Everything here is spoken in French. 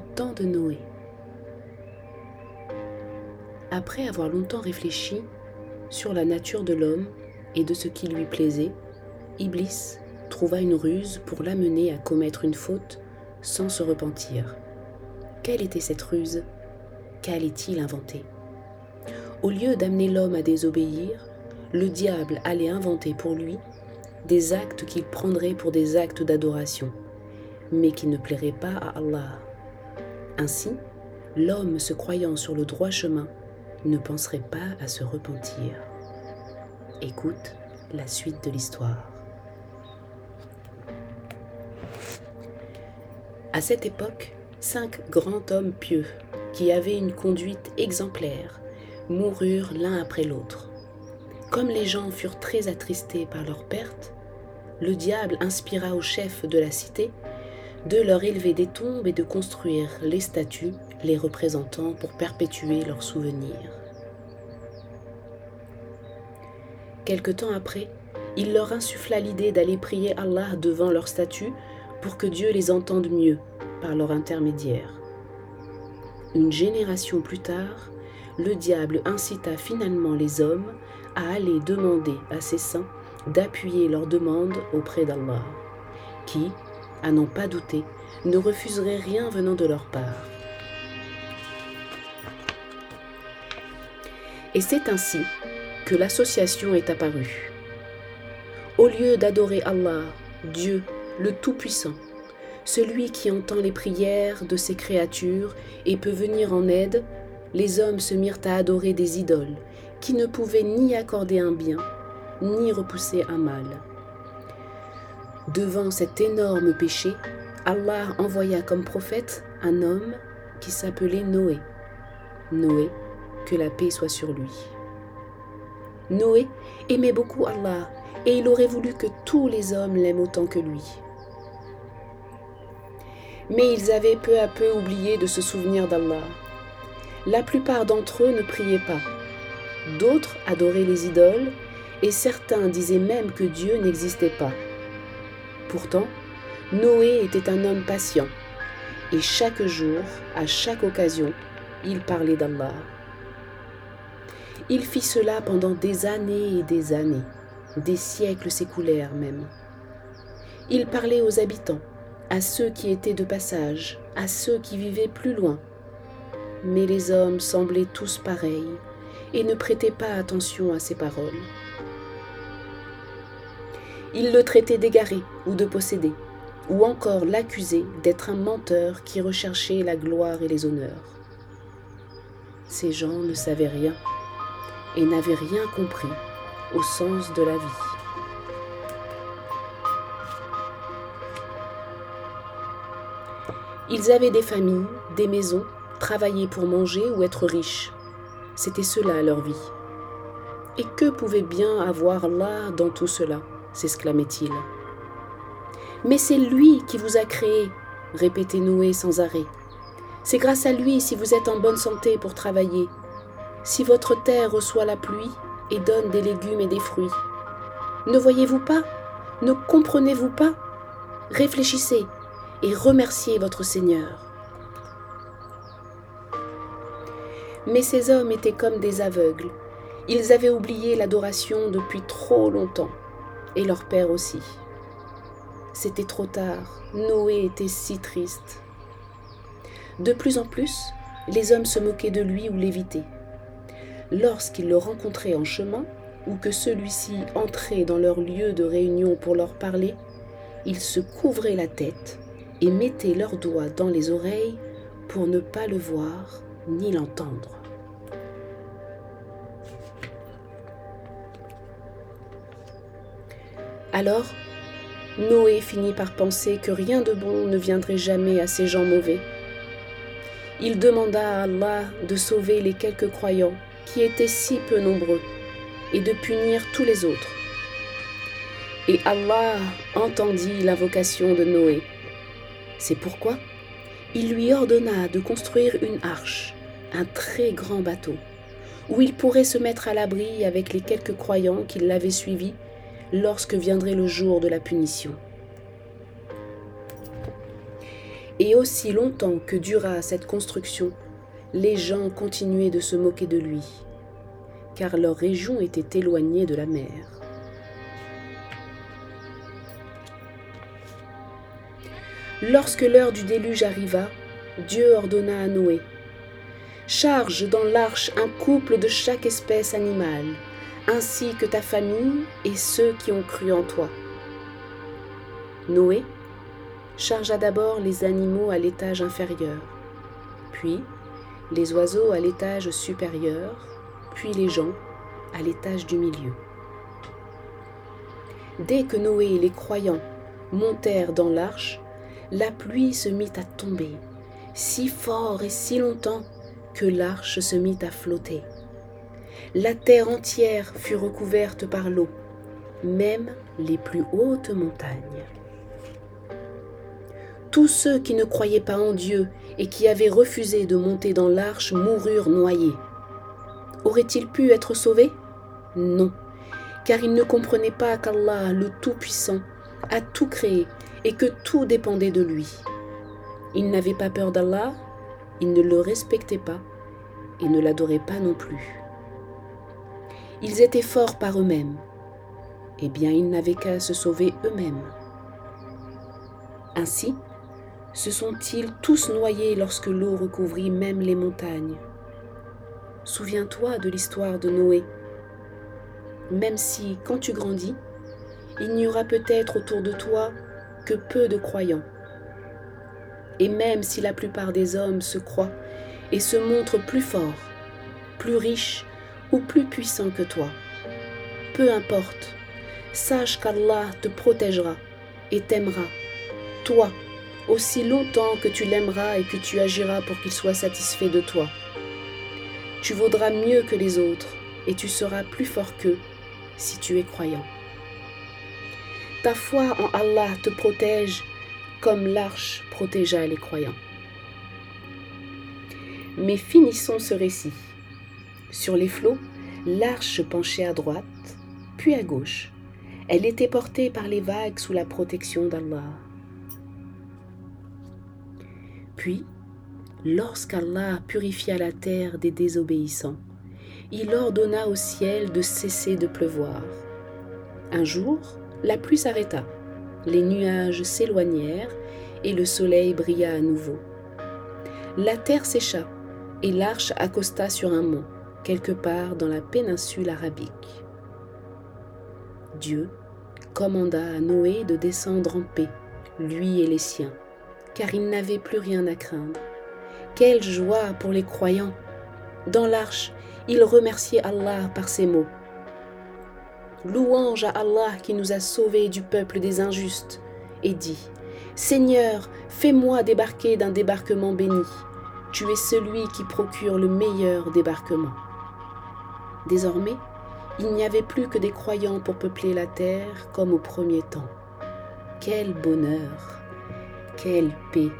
temps de Noé. Après avoir longtemps réfléchi sur la nature de l'homme et de ce qui lui plaisait, Iblis trouva une ruse pour l'amener à commettre une faute sans se repentir. Quelle était cette ruse? Qu'allait-il inventer? Au lieu d'amener l'homme à désobéir, le diable allait inventer pour lui des actes qu'il prendrait pour des actes d'adoration, mais qui ne plairaient pas à Allah. Ainsi, l'homme se croyant sur le droit chemin ne penserait pas à se repentir. Écoute la suite de l'histoire. À cette époque, cinq grands hommes pieux, qui avaient une conduite exemplaire, moururent l'un après l'autre. Comme les gens furent très attristés par leur perte, le diable inspira aux chefs de la cité de leur élever des tombes et de construire les statues les représentant pour perpétuer leurs souvenirs. Quelque temps après, il leur insuffla l'idée d'aller prier Allah devant leurs statues pour que Dieu les entende mieux par leur intermédiaire. Une génération plus tard, le diable incita finalement les hommes à aller demander à ses saints d'appuyer leur demande auprès d'Allah, qui, à n'en pas douter, ne refuserait rien venant de leur part. Et c'est ainsi que l'association est apparue. Au lieu d'adorer Allah, Dieu, le Tout-Puissant, celui qui entend les prières de ses créatures et peut venir en aide, les hommes se mirent à adorer des idoles qui ne pouvaient ni accorder un bien, ni repousser un mal. Devant cet énorme péché, Allah envoya comme prophète un homme qui s'appelait Noé. Noé, que la paix soit sur lui. Noé aimait beaucoup Allah et il aurait voulu que tous les hommes l'aiment autant que lui mais ils avaient peu à peu oublié de se souvenir d'Allah. La plupart d'entre eux ne priaient pas. D'autres adoraient les idoles et certains disaient même que Dieu n'existait pas. Pourtant, Noé était un homme patient et chaque jour, à chaque occasion, il parlait d'Allah. Il fit cela pendant des années et des années, des siècles s'écoulèrent même. Il parlait aux habitants, à ceux qui étaient de passage, à ceux qui vivaient plus loin. Mais les hommes semblaient tous pareils et ne prêtaient pas attention à ses paroles. Ils le traitaient d'égaré ou de possédé, ou encore l'accusaient d'être un menteur qui recherchait la gloire et les honneurs. Ces gens ne savaient rien et n'avaient rien compris au sens de la vie. Ils avaient des familles, des maisons, travaillaient pour manger ou être riches. C'était cela leur vie. Et que pouvait bien avoir là dans tout cela? S'exclamait-il. Mais c'est lui qui vous a créé, répétait Noé sans arrêt. C'est grâce à lui si vous êtes en bonne santé pour travailler, si votre terre reçoit la pluie et donne des légumes et des fruits. Ne voyez-vous pas? Ne comprenez-vous pas? Réfléchissez, et remerciez votre Seigneur. Mais ces hommes étaient comme des aveugles. Ils avaient oublié l'adoration depuis trop longtemps, et leur père aussi. C'était trop tard, Noé était si triste. De plus en plus, les hommes se moquaient de lui ou l'évitaient. Lorsqu'ils le rencontraient en chemin, ou que celui-ci entrait dans leur lieu de réunion pour leur parler, ils se couvraient la tête et mettaient leurs doigts dans les oreilles pour ne pas le voir ni l'entendre. Alors, Noé finit par penser que rien de bon ne viendrait jamais à ces gens mauvais. Il demanda à Allah de sauver les quelques croyants qui étaient si peu nombreux et de punir tous les autres. Et Allah entendit l'invocation de Noé. C'est pourquoi il lui ordonna de construire une arche, un très grand bateau, où il pourrait se mettre à l'abri avec les quelques croyants qui l'avaient suivi lorsque viendrait le jour de la punition. Et aussi longtemps que dura cette construction, les gens continuaient de se moquer de lui, car leur région était éloignée de la mer. Lorsque l'heure du déluge arriva, Dieu ordonna à Noé Charge dans l'arche un couple de chaque espèce animale, ainsi que ta famille et ceux qui ont cru en toi. Noé chargea d'abord les animaux à l'étage inférieur, puis les oiseaux à l'étage supérieur, puis les gens à l'étage du milieu. Dès que Noé et les croyants montèrent dans l'arche, la pluie se mit à tomber, si fort et si longtemps que l'arche se mit à flotter. La terre entière fut recouverte par l'eau, même les plus hautes montagnes. Tous ceux qui ne croyaient pas en Dieu et qui avaient refusé de monter dans l'arche moururent noyés. Auraient-ils pu être sauvés? Non, car ils ne comprenaient pas qu'Allah, le Tout-Puissant, a tout créé et que tout dépendait de lui. Ils n'avaient pas peur d'Allah, ils ne le respectaient pas et ne l'adoraient pas non plus. Ils étaient forts par eux-mêmes. Eh bien, ils n'avaient qu'à se sauver eux-mêmes. Ainsi, se sont-ils tous noyés lorsque l'eau recouvrit même les montagnes Souviens-toi de l'histoire de Noé. Même si, quand tu grandis, il n'y aura peut-être autour de toi que peu de croyants. Et même si la plupart des hommes se croient et se montrent plus forts, plus riches ou plus puissants que toi, peu importe, sache qu'Allah te protégera et t'aimera, toi aussi longtemps que tu l'aimeras et que tu agiras pour qu'il soit satisfait de toi. Tu vaudras mieux que les autres et tu seras plus fort qu'eux si tu es croyant. Ta foi en Allah te protège comme l'arche protégea les croyants. Mais finissons ce récit. Sur les flots, l'arche penchait à droite, puis à gauche. Elle était portée par les vagues sous la protection d'Allah. Puis, lorsqu'Allah purifia la terre des désobéissants, il ordonna au ciel de cesser de pleuvoir. Un jour, la pluie s'arrêta, les nuages s'éloignèrent et le soleil brilla à nouveau. La terre sécha et l'arche accosta sur un mont, quelque part dans la péninsule arabique. Dieu commanda à Noé de descendre en paix, lui et les siens car il n'avait plus rien à craindre. Quelle joie pour les croyants Dans l'arche, il remerciait Allah par ces mots. Louange à Allah qui nous a sauvés du peuple des injustes, et dit, Seigneur, fais-moi débarquer d'un débarquement béni. Tu es celui qui procure le meilleur débarquement. Désormais, il n'y avait plus que des croyants pour peupler la terre comme au premier temps. Quel bonheur quelle paix